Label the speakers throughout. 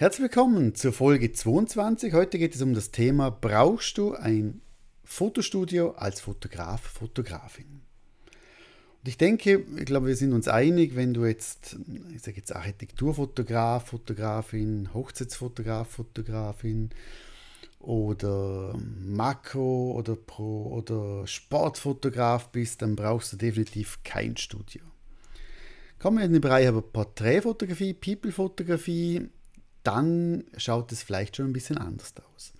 Speaker 1: Herzlich willkommen zur Folge 22. Heute geht es um das Thema, brauchst du ein Fotostudio als Fotograf, Fotografin? Und ich denke, ich glaube, wir sind uns einig, wenn du jetzt, ich sage jetzt Architekturfotograf, Fotografin, Hochzeitsfotograf, Fotografin oder Makro oder Pro oder Sportfotograf bist, dann brauchst du definitiv kein Studio. Kommen wir in den Bereich aber Porträtfotografie, People-Fotografie, dann schaut es vielleicht schon ein bisschen anders aus.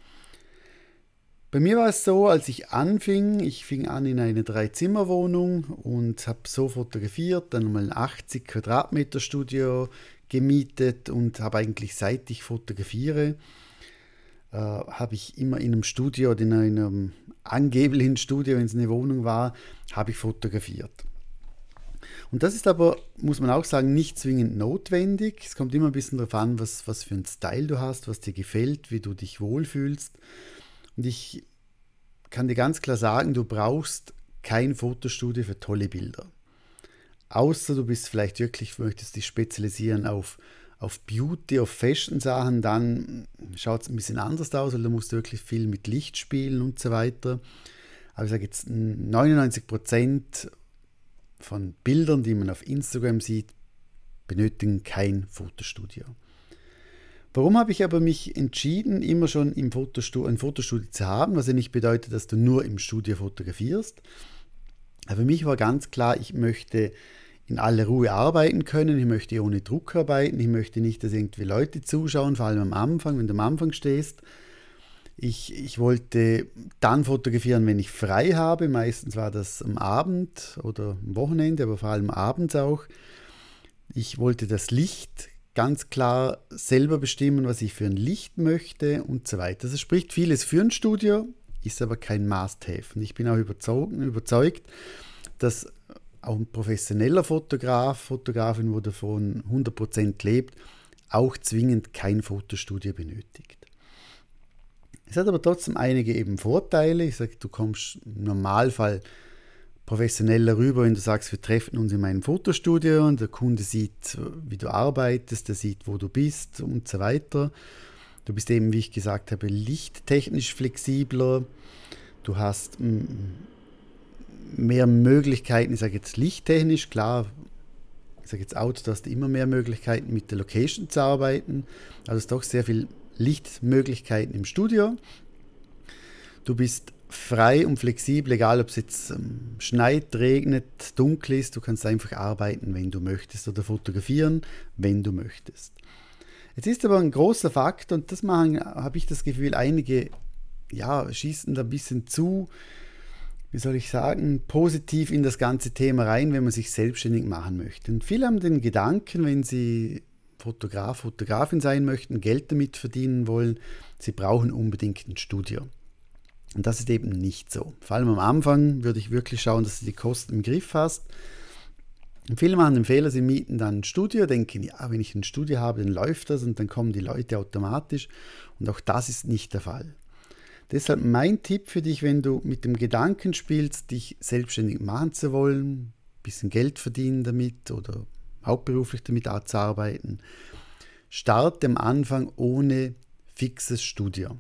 Speaker 1: Bei mir war es so, als ich anfing, ich fing an in eine Dreizimmerwohnung und habe so fotografiert, dann mal ein 80 Quadratmeter Studio gemietet und habe eigentlich seit ich fotografiere, äh, habe ich immer in einem Studio oder in einem angeblichen Studio, wenn es eine Wohnung war, habe ich fotografiert. Und das ist aber, muss man auch sagen, nicht zwingend notwendig. Es kommt immer ein bisschen darauf an, was, was für einen Style du hast, was dir gefällt, wie du dich wohlfühlst. Und ich kann dir ganz klar sagen, du brauchst kein Fotostudio für tolle Bilder. Außer du bist vielleicht wirklich, möchtest dich spezialisieren auf, auf Beauty, auf Fashion-Sachen, dann schaut es ein bisschen anders aus, weil du musst wirklich viel mit Licht spielen und so weiter. Aber ich sage jetzt, 99% von Bildern, die man auf Instagram sieht, benötigen kein Fotostudio. Warum habe ich aber mich entschieden, immer schon im Fotostudio, ein Fotostudio zu haben, was ja nicht bedeutet, dass du nur im Studio fotografierst. Aber für mich war ganz klar, ich möchte in aller Ruhe arbeiten können, ich möchte ohne Druck arbeiten, ich möchte nicht, dass irgendwie Leute zuschauen, vor allem am Anfang, wenn du am Anfang stehst. Ich, ich wollte dann fotografieren, wenn ich frei habe. Meistens war das am Abend oder am Wochenende, aber vor allem abends auch. Ich wollte das Licht ganz klar selber bestimmen, was ich für ein Licht möchte und so weiter. Das spricht vieles für ein Studio, ist aber kein Must-Have. Und ich bin auch überzeugt, überzeugt, dass auch ein professioneller Fotograf, Fotografin, wo davon 100% lebt, auch zwingend kein Fotostudio benötigt. Es hat aber trotzdem einige eben Vorteile. Ich sage, du kommst im Normalfall professioneller rüber, wenn du sagst, wir treffen uns in meinem Fotostudio und der Kunde sieht, wie du arbeitest, der sieht, wo du bist und so weiter. Du bist eben, wie ich gesagt habe, lichttechnisch flexibler. Du hast mehr Möglichkeiten, ich sage jetzt lichttechnisch, klar, ich sage jetzt Auto, du hast immer mehr Möglichkeiten mit der Location zu arbeiten. Also es ist doch sehr viel Lichtmöglichkeiten im Studio. Du bist frei und flexibel, egal ob es jetzt ähm, schneit, regnet, dunkel ist. Du kannst einfach arbeiten, wenn du möchtest oder fotografieren, wenn du möchtest. Jetzt ist aber ein großer Fakt und das machen, habe ich das Gefühl, einige ja, schießen da ein bisschen zu, wie soll ich sagen, positiv in das ganze Thema rein, wenn man sich selbstständig machen möchte. Und viele haben den Gedanken, wenn sie Fotograf, Fotografin sein möchten, Geld damit verdienen wollen, sie brauchen unbedingt ein Studio. Und das ist eben nicht so. Vor allem am Anfang würde ich wirklich schauen, dass du die Kosten im Griff hast. Und viele machen den Fehler, sie mieten dann ein Studio, denken, ja, wenn ich ein Studio habe, dann läuft das und dann kommen die Leute automatisch. Und auch das ist nicht der Fall. Deshalb mein Tipp für dich, wenn du mit dem Gedanken spielst, dich selbstständig machen zu wollen, ein bisschen Geld verdienen damit oder hauptberuflich damit zu arbeiten, starte am Anfang ohne fixes Studio.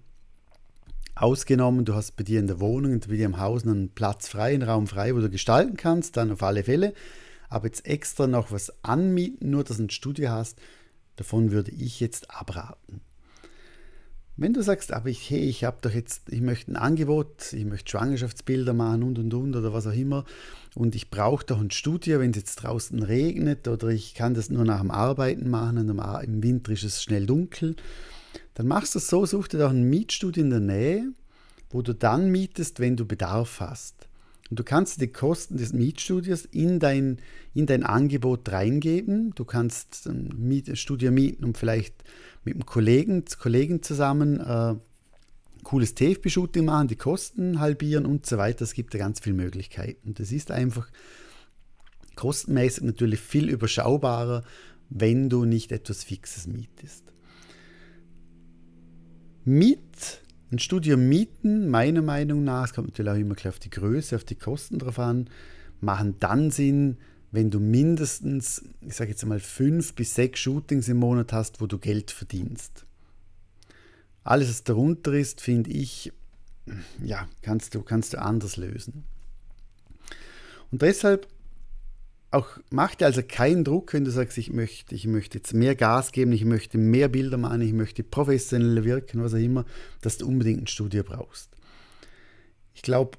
Speaker 1: Ausgenommen, du hast bei dir in der Wohnung, bei dir im Haus einen Platz frei, einen Raum frei, wo du gestalten kannst, dann auf alle Fälle. Aber jetzt extra noch was anmieten, nur dass du ein Studio hast, davon würde ich jetzt abraten. Wenn du sagst, aber ich, hey, ich habe doch jetzt, ich möchte ein Angebot, ich möchte Schwangerschaftsbilder machen und und und oder was auch immer und ich brauche doch ein Studio, wenn es jetzt draußen regnet oder ich kann das nur nach dem Arbeiten machen und im Winter ist es schnell dunkel, dann machst du es so, such dir doch ein Mietstudio in der Nähe, wo du dann mietest, wenn du Bedarf hast. Und du kannst die Kosten des Mietstudios in dein, in dein Angebot reingeben. Du kannst ein Studio mieten und vielleicht mit einem Kollegen, Kollegen zusammen äh, cooles TFB-Shooting machen, die Kosten halbieren und so weiter. Es gibt ja ganz viele Möglichkeiten. Und das ist einfach kostenmäßig natürlich viel überschaubarer, wenn du nicht etwas Fixes mietest. Mit ein Studio mieten, meiner Meinung nach, es kommt natürlich auch immer auf die Größe, auf die Kosten drauf an, machen dann Sinn, wenn du mindestens, ich sage jetzt mal, fünf bis sechs Shootings im Monat hast, wo du Geld verdienst. Alles, was darunter ist, finde ich, ja, kannst du, kannst du anders lösen. Und deshalb auch mach dir also keinen Druck, wenn du sagst, ich möchte, ich möchte jetzt mehr Gas geben, ich möchte mehr Bilder machen, ich möchte professioneller wirken, was auch immer, dass du unbedingt ein Studio brauchst. Ich glaube,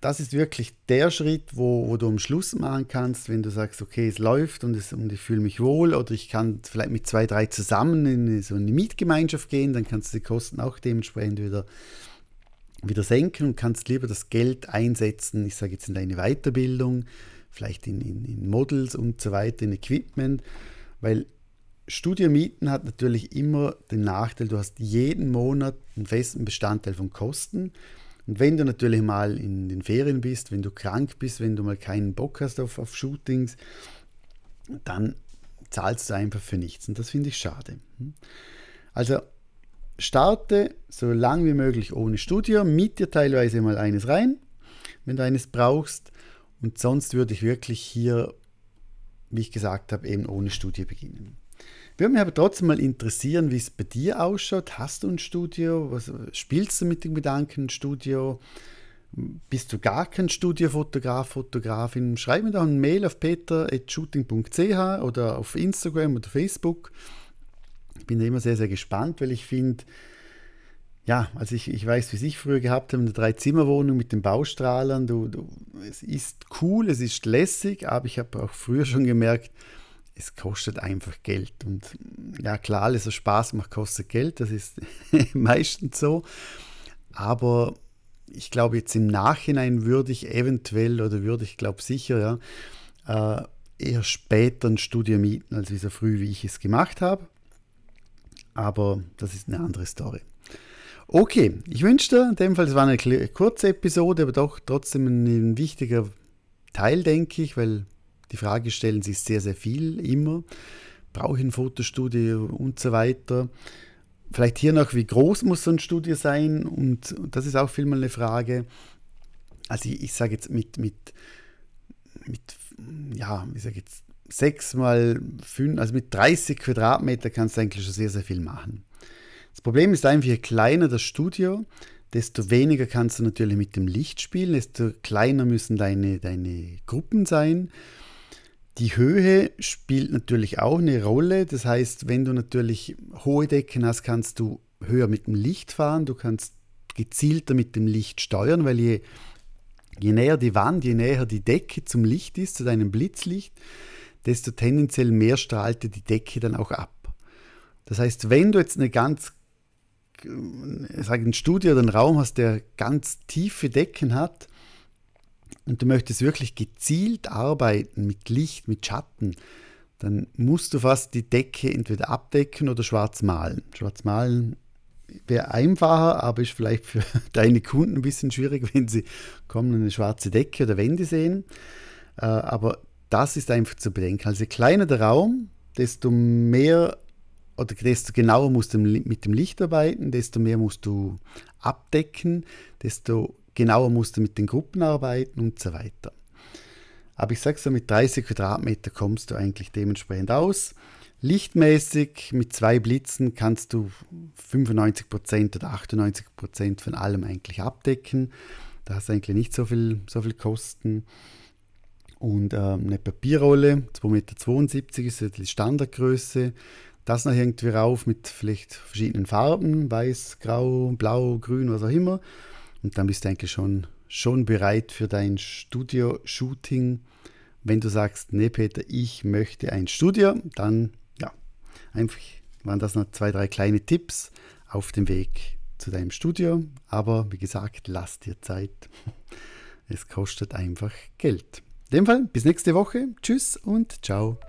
Speaker 1: das ist wirklich der Schritt, wo, wo, du am Schluss machen kannst, wenn du sagst, okay, es läuft und, es, und ich fühle mich wohl oder ich kann vielleicht mit zwei, drei zusammen in so eine Mietgemeinschaft gehen, dann kannst du die Kosten auch dementsprechend wieder, wieder senken und kannst lieber das Geld einsetzen, ich sage jetzt in deine Weiterbildung, vielleicht in, in, in Models und so weiter, in Equipment, weil Studiomieten hat natürlich immer den Nachteil, du hast jeden Monat einen festen Bestandteil von Kosten. Und wenn du natürlich mal in den Ferien bist, wenn du krank bist, wenn du mal keinen Bock hast auf, auf Shootings, dann zahlst du einfach für nichts. Und das finde ich schade. Also starte so lang wie möglich ohne Studio, miet dir teilweise mal eines rein, wenn du eines brauchst. Und sonst würde ich wirklich hier, wie ich gesagt habe, eben ohne Studie beginnen. Würde mich aber trotzdem mal interessieren, wie es bei dir ausschaut. Hast du ein Studio? Was, spielst du mit dem Gedanken ein Studio? Bist du gar kein Studiofotograf, Fotografin? Schreib mir doch eine Mail auf peter.shooting.ch oder auf Instagram oder Facebook. Ich bin da immer sehr, sehr gespannt, weil ich finde, ja, also ich, ich weiß, wie ich früher gehabt habe, eine Drei-Zimmer-Wohnung mit den Baustrahlern. Du, du, es ist cool, es ist lässig, aber ich habe auch früher schon gemerkt, es kostet einfach Geld. Und ja, klar, alles, was Spaß macht, kostet Geld. Das ist meistens so. Aber ich glaube, jetzt im Nachhinein würde ich eventuell oder würde ich glaube sicher ja, äh, eher später ein Studio mieten, als so früh, wie ich es gemacht habe. Aber das ist eine andere Story. Okay, ich wünsche dir in dem Fall, es war eine kurze Episode, aber doch trotzdem ein, wichtiger Teil, denke ich, weil die Frage stellen sich sehr, sehr viel immer. Brauche ich ein Fotostudio und so weiter. Vielleicht hier noch, wie groß muss so ein Studio sein? Und, das ist auch vielmal eine Frage. Also ich, ich sage jetzt mit, mit, mit, ja, wie sage jetzt, sechs mal fünf, also mit 30 Quadratmeter kannst du eigentlich schon sehr, sehr viel machen. Das Problem ist einfach, je kleiner das Studio, desto weniger kannst du natürlich mit dem Licht spielen, desto kleiner müssen deine, deine Gruppen sein. Die Höhe spielt natürlich auch eine Rolle. Das heißt, wenn du natürlich hohe Decken hast, kannst du höher mit dem Licht fahren. Du kannst gezielter mit dem Licht steuern, weil je, je näher die Wand, je näher die Decke zum Licht ist, zu deinem Blitzlicht, desto tendenziell mehr strahlte die Decke dann auch ab. Das heißt, wenn du jetzt eine ganz sage ein Studio oder einen Raum hast, der ganz tiefe Decken hat und du möchtest wirklich gezielt arbeiten mit Licht, mit Schatten, dann musst du fast die Decke entweder abdecken oder schwarz malen. Schwarz malen wäre einfacher, aber ist vielleicht für deine Kunden ein bisschen schwierig, wenn sie kommen eine schwarze Decke oder Wände sehen. Äh, aber das ist einfach zu bedenken. Also je kleiner der Raum, desto mehr oder desto genauer musst du mit dem Licht arbeiten, desto mehr musst du abdecken, desto genauer musst du mit den Gruppen arbeiten und so weiter. Aber ich sage so, mit 30 Quadratmeter kommst du eigentlich dementsprechend aus. Lichtmäßig mit zwei Blitzen kannst du 95% oder 98% von allem eigentlich abdecken. Da hast du eigentlich nicht so viel, so viel Kosten. Und äh, eine Papierrolle, 2,72 Meter ist die Standardgröße das noch irgendwie rauf mit vielleicht verschiedenen Farben, weiß, grau, blau, grün, was auch immer. Und dann bist du eigentlich schon, schon bereit für dein Studio-Shooting. Wenn du sagst, nee Peter, ich möchte ein Studio, dann ja, einfach waren das noch zwei, drei kleine Tipps auf dem Weg zu deinem Studio. Aber wie gesagt, lass dir Zeit. Es kostet einfach Geld. In dem Fall, bis nächste Woche. Tschüss und ciao.